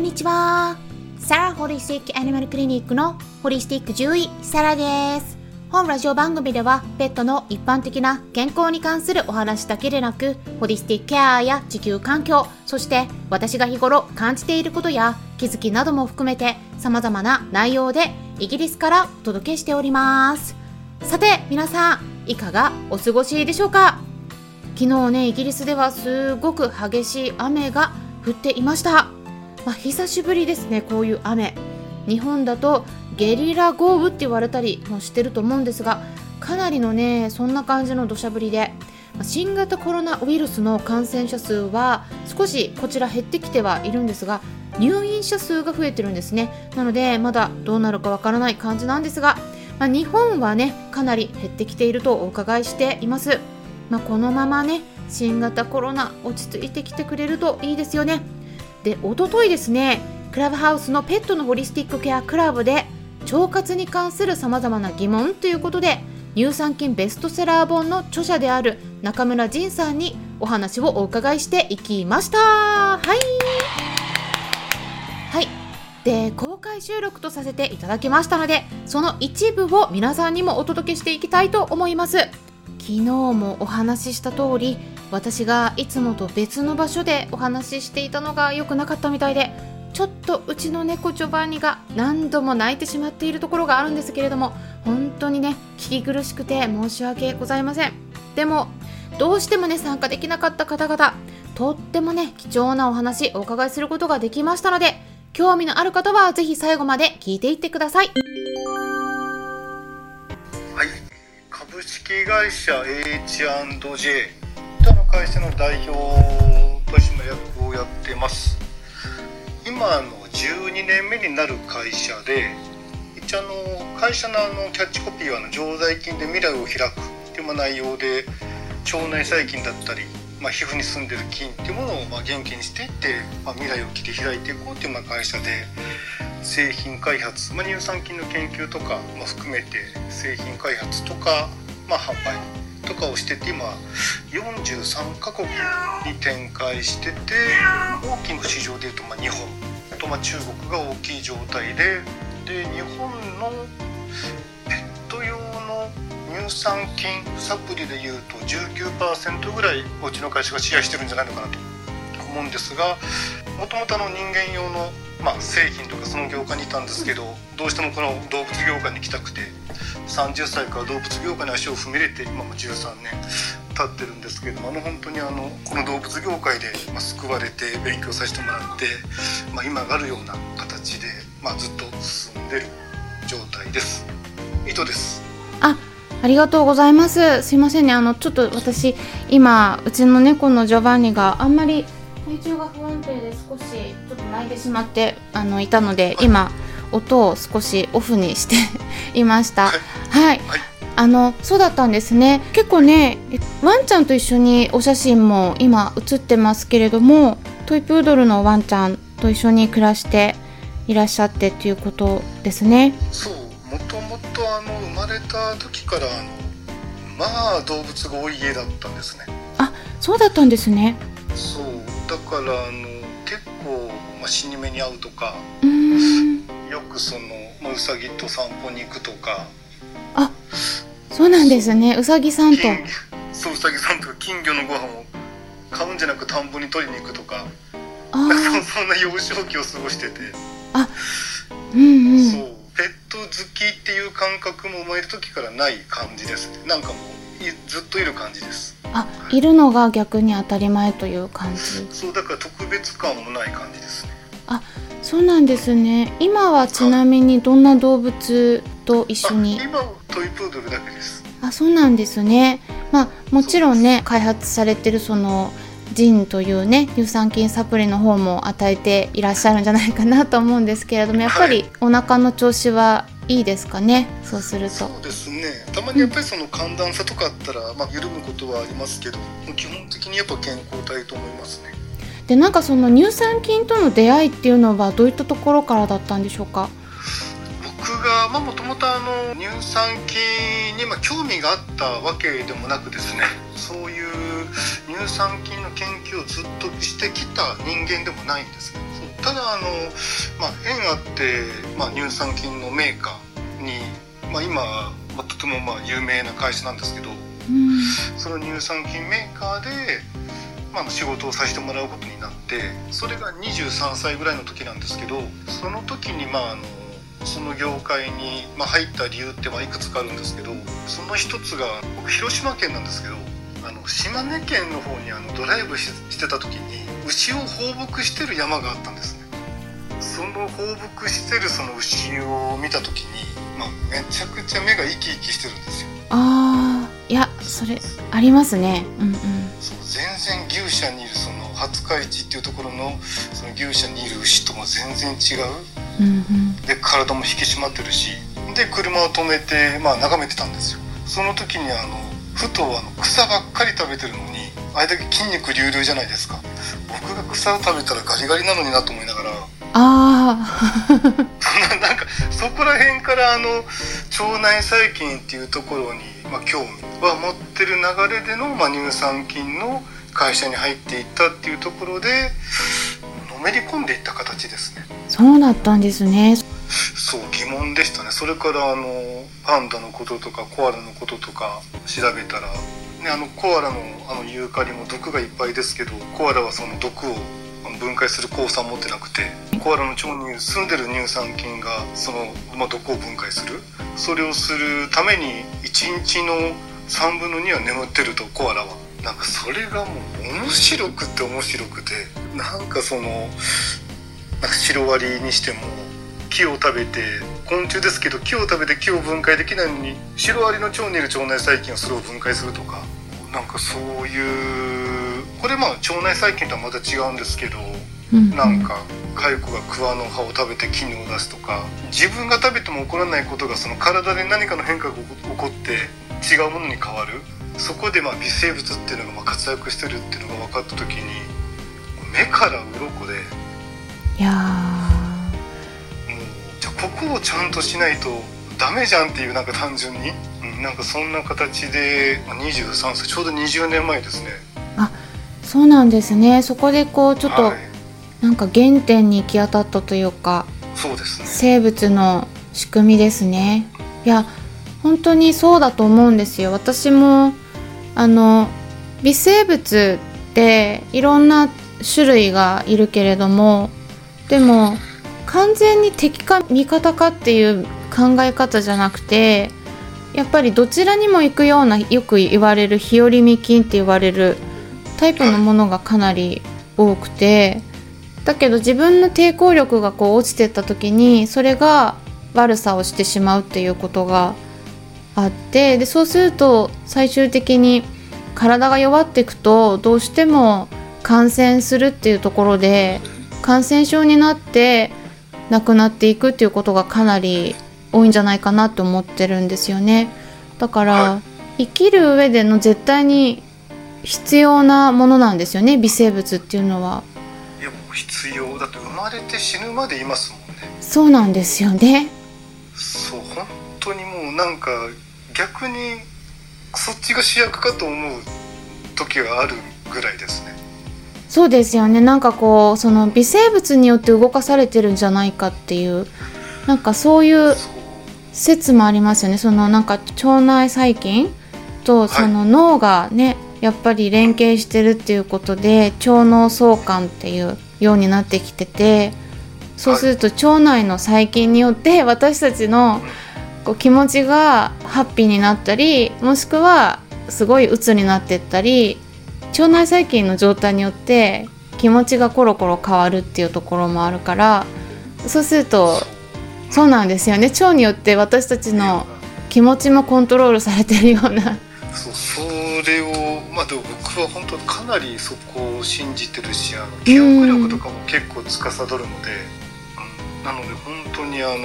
んにちは。サラホリスティックアニマルクリニックのホリスティック獣医、サラです。本ラジオ番組ではペットの一般的な健康に関するお話だけでなく、ホリスティックケアや地球環境、そして私が日頃感じていることや気づきなども含めて様々な内容でイギリスからお届けしております。さて皆さん、いかがお過ごしでしょうか？昨日ね、イギリスではすごく激しい雨が降っていました。まあ、久しぶりですね、こういう雨。日本だとゲリラ豪雨って言われたりもしてると思うんですが、かなりのね、そんな感じの土砂降りで、新型コロナウイルスの感染者数は少しこちら減ってきてはいるんですが、入院者数が増えてるんですね。なので、まだどうなるかわからない感じなんですが、まあ、日本はね、かなり減ってきているとお伺いしています。まあ、このままね、新型コロナ落ち着いてきてくれるといいですよね。で、おとといですね、クラブハウスのペットのホリスティックケアクラブで腸活に関するさまざまな疑問ということで乳酸菌ベストセラー本の著者である中村仁さんにお話をお伺いしていきました。はい。はい。で公開収録とさせていただきましたのでその一部を皆さんにもお届けしていきたいと思います。昨日もお話しした通り私がいつもと別の場所でお話ししていたのが良くなかったみたいでちょっとうちの猫ジョバンニが何度も泣いてしまっているところがあるんですけれども本当にね聞き苦しくて申し訳ございません。でもどうしてもね参加できなかった方々とってもね貴重なお話お伺いすることができましたので興味のある方はぜひ最後まで聞いていってください。はい。株式会社 H&J 会社の代表取締役をやってます。今の12年目になる会社で一応あの会社のあのキャッチコピーはあの常在菌で未来を開くっていう内容で腸内細菌だったり、まあ、皮膚に住んでる菌っていうものをまあ元気にしていって、まあ、未来を切り開いていこうっていうまあ会社で製品開発、まあ、乳酸菌の研究とかも含めて製品開発とか、まあ、販売とかをしてて今43カ国に展開してて大きな市場でいうとまあ日本とま中国が大きい状態でで日本のペット用の乳酸菌サプリでいうと19%ぐらいおうちの会社がシェアしてるんじゃないのかなと思うんですがもともと人間用の、まあ、製品とかその業界にいたんですけどどうしてもこの動物業界に来たくて30歳から動物業界に足を踏み入れて今も13年経ってるんですけどあの本当にあのこの動物業界で、まあ、救われて勉強させてもらって、まあ、今があるような形で、まあ、ずっと進んでる状態です。伊藤です。あありがとうございます。すいませんね。あのちょっと私今うちの猫のジョバンニがあんまり体調が不安定で少しちょっと泣いてしまってあのいたので今音を少しオフにして いました。はい、はい、あのそうだったんですね。結構ねワンちゃんと一緒にお写真も今写ってますけれどもトイプードルのワンちゃんと一緒に暮らしていらっしゃってっていうことですね。そう。もともとあの生まれた時からあのまあ動物が多い家だったんですね。あそうだったんですね。そうだからあの結構、まあ、死に目に遭うとかよくその、まあ、うさぎと散歩に行くとか。あそうなんですね。うさぎさんと。そううさぎさんとか金魚のご飯を買うんじゃなく田んぼに取りに行くとか。あそんな幼少期を過ごしてて。あうんうん。そう。ペット好きっていう感覚も生まれた時からない感じですね。なんかもうずっといる感じですあ、いるのが逆に当たり前という感じ。そうだから特別感もない感じですね。あそうなんですね。今はちなみにどんな動物と一緒に？今トイプードルだけです。あそうなんですね。まあもちろんね開発されてるそのジンというね乳酸菌サプリの方も与えていらっしゃるんじゃないかなと思うんですけれどもやっぱりお腹の調子はいいですかね。そうすると。そうですね。たまにやっぱりその寒暖差とかあったら、まあ、緩むことはありますけど基本的にやっぱ健康体と思いますね。でなんかその乳酸菌との出会いっていうのはどういったところからだったんでしょうか。僕がもともと乳酸菌にま興味があったわけでもなくですねそういう乳酸菌の研究をずっとしてきた人間でもないんですけどただあの、まあ、縁あって、まあ、乳酸菌のメーカーに、まあ、今、まあ、とてもまあ有名な会社なんですけど、うん、その乳酸菌メーカーで、まあ、仕事をさせてもらうことになってそれが23歳ぐらいの時なんですけどその時にまああのその業界に、まあ、入った理由ってまあいくつかあるんですけどその一つが僕広島県なんですけど島根県の方にあのドライブしてた時に牛を放牧してる山があったんですね。その放牧してるその牛を見た時に、まあ、めちゃくちゃ目が生き生きしてるんですよ。ああいやそれありますね。うんうん。そう全然牛舎にいるその廿日市っていうところのその牛舎にいる牛とも全然違う、うんうん、で体も引き締まってるし。で車を止めて、まあ、眺めてたんですよ。その時にあのふとあの草ばっかり食べてるのにあれだけ筋肉隆々じゃないですか。僕が草を食べたらガリガリなのになと思いながら。ああ なんかそこら辺からあの腸内細菌っていうところに、まあ、興味は持ってる流れでの、まあ、乳酸菌の会社に入っていったっていうところでのめり込んでいった形ですね。そうだったんですねそう疑問でしたね。それからあのパンダのこととかコアラのこととか調べたら、ね、あのコアラのあのユーカリも毒がいっぱいですけどコアラはその毒を分解する抗酸持ってなくてコアラの腸に住んでる乳酸菌がその、まあ、毒を分解する。それをするために1日の3分の2は眠ってるとコアラは。なんかそれがもう面白くて面白くてなんかそのなんかシロアリにしても木を食べて昆虫ですけど木を食べて木を分解できないのにシロアリの腸にいる腸内細菌はそれを分解するとか。なんかそういうこれまあ腸内細菌とはまた違うんですけど、うん、なんか蚕が桑の葉を食べて菌を出すとか。自分が食べても起こらないことがその体で何かの変化が起こって違うものに変わる。そこでまあ微生物っていうのがまあ活躍してるっていうのが分かった時に目から鱗でいやここをちゃんとしないとダメじゃんっていうなんか単純に、うん、なんかそんな形で23歳ちょうど20年前ですね。あそうなんですね。そこでこうちょっと、はい、なんか原点に行き当たったというかそうですね。生物の仕組みですね。いや本当にそうだと思うんですよ。私もあの微生物っていろんな種類がいるけれどもでも完全に敵か味方かっていう考え方じゃなくてやっぱりどちらにも行くようなよく言われる日和見菌って言われるタイプのものがかなり多くてだけど自分の抵抗力がこう落ちてった時にそれが悪さをしてしまうっていうことがあってでそうすると最終的に体が弱っていくとどうしても感染するっていうところで感染症になって亡くなっていくっていうことがかなり多いんじゃないかなと思ってるんですよね。だから生きる上での絶対に必要なものなんですよね微生物っていうのは。いやもう必要だって生まれて死ぬまでいますもんね。そうなんですよね。そう本当にもうなんか逆にそっちが主役かと思う時があるぐらいですねそうですよね。なんかこうその微生物によって動かされてるんじゃないかっていうなんかそういう説もありますよね。そのなんか腸内細菌とその脳がね、はい、やっぱり連携してるっていうことで腸脳相関っていうようになってきててそうすると腸内の細菌によって 私たちのこう気持ちがハッピーになったりもしくはすごい鬱になってったり腸内細菌の状態によって気持ちがコロコロ変わるっていうところもあるからそうするとそうなんですよね。腸によって私たちの気持ちもコントロールされてるような。そうそれをまあでも僕は本当かなりそこを信じてるしあの記憶力とかも結構司るので、うん、なので本当にあの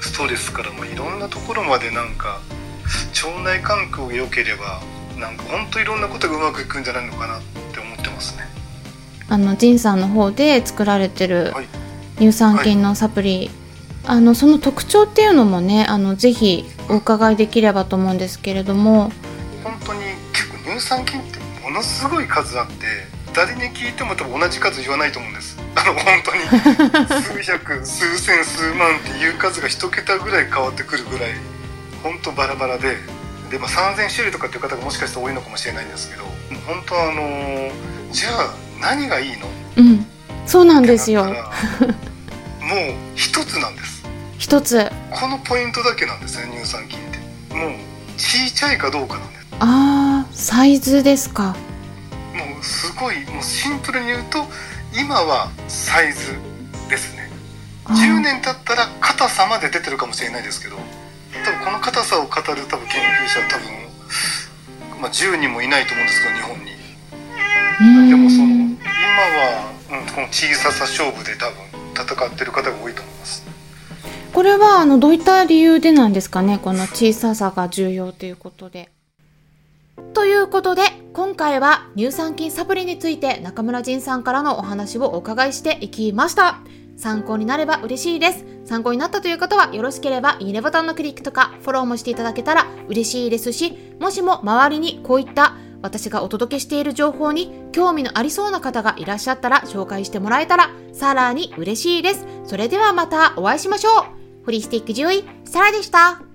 ストレスからもいろんなところまでなんか腸内環境が良ければなんか本当いろんなことがうまくいくんじゃないのかなって思ってますね。あのジンさんの方で作られてる乳酸菌のサプリ、はい、あのその特徴っていうのもねあのぜひお伺いできればと思うんですけれども。本当に結構乳酸菌ってものすごい数あって誰に聞いても多分同じ数言わないと思うんです。あの本当に。数百数千数万っていう数が一桁ぐらい変わってくるぐらい本当バラバラでで、まあ、3,000種類とかっていう方がもしかして多いのかもしれないんですけど本当あのじゃあ何がいいの？うん。そうなんですよ。もう一つなんです。一つ。このポイントだけなんですね乳酸菌って。もうちいちゃいかどうかなんです。あーサイズですか。もうすごいもうシンプルに言うと今はサイズですね。あー。10年経ったら硬さまで出てるかもしれないですけど多分この硬さを語る多分研究者は多分、まあ、10人もいないと思うんですけど日本にでもその今は、うん、この小ささ勝負で多分戦ってる方が多いと思いますこれはあのどういった理由でなんですかね？この小ささが重要ということで。ということで今回は乳酸菌サプリについて中村仁さんからのお話をお伺いしていきました。参考になれば嬉しいです。参考になったという方はよろしければいいねボタンのクリックとかフォローもしていただけたら嬉しいですし、もしも周りにこういった私がお届けしている情報に興味のありそうな方がいらっしゃったら紹介してもらえたらさらに嬉しいです。それではまたお会いしましょう。ホリスティック獣医、サラでした。